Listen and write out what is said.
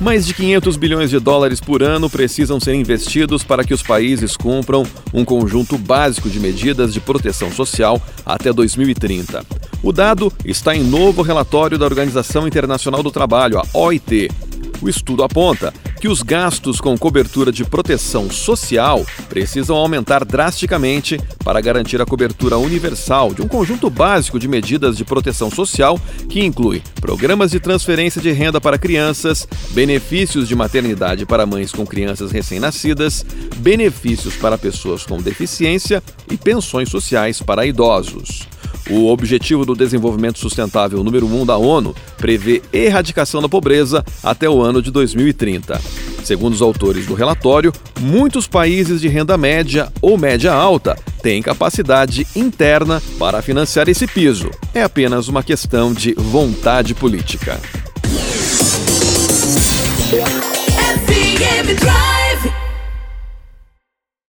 Mais de 500 bilhões de dólares por ano precisam ser investidos para que os países cumpram um conjunto básico de medidas de proteção social até 2030. O dado está em novo relatório da Organização Internacional do Trabalho, a OIT. O estudo aponta que os gastos com cobertura de proteção social precisam aumentar drasticamente para garantir a cobertura universal de um conjunto básico de medidas de proteção social que inclui programas de transferência de renda para crianças, benefícios de maternidade para mães com crianças recém-nascidas, benefícios para pessoas com deficiência e pensões sociais para idosos. O Objetivo do Desenvolvimento Sustentável número 1 da ONU prevê erradicação da pobreza até o ano de 2030. Segundo os autores do relatório, muitos países de renda média ou média alta têm capacidade interna para financiar esse piso. É apenas uma questão de vontade política.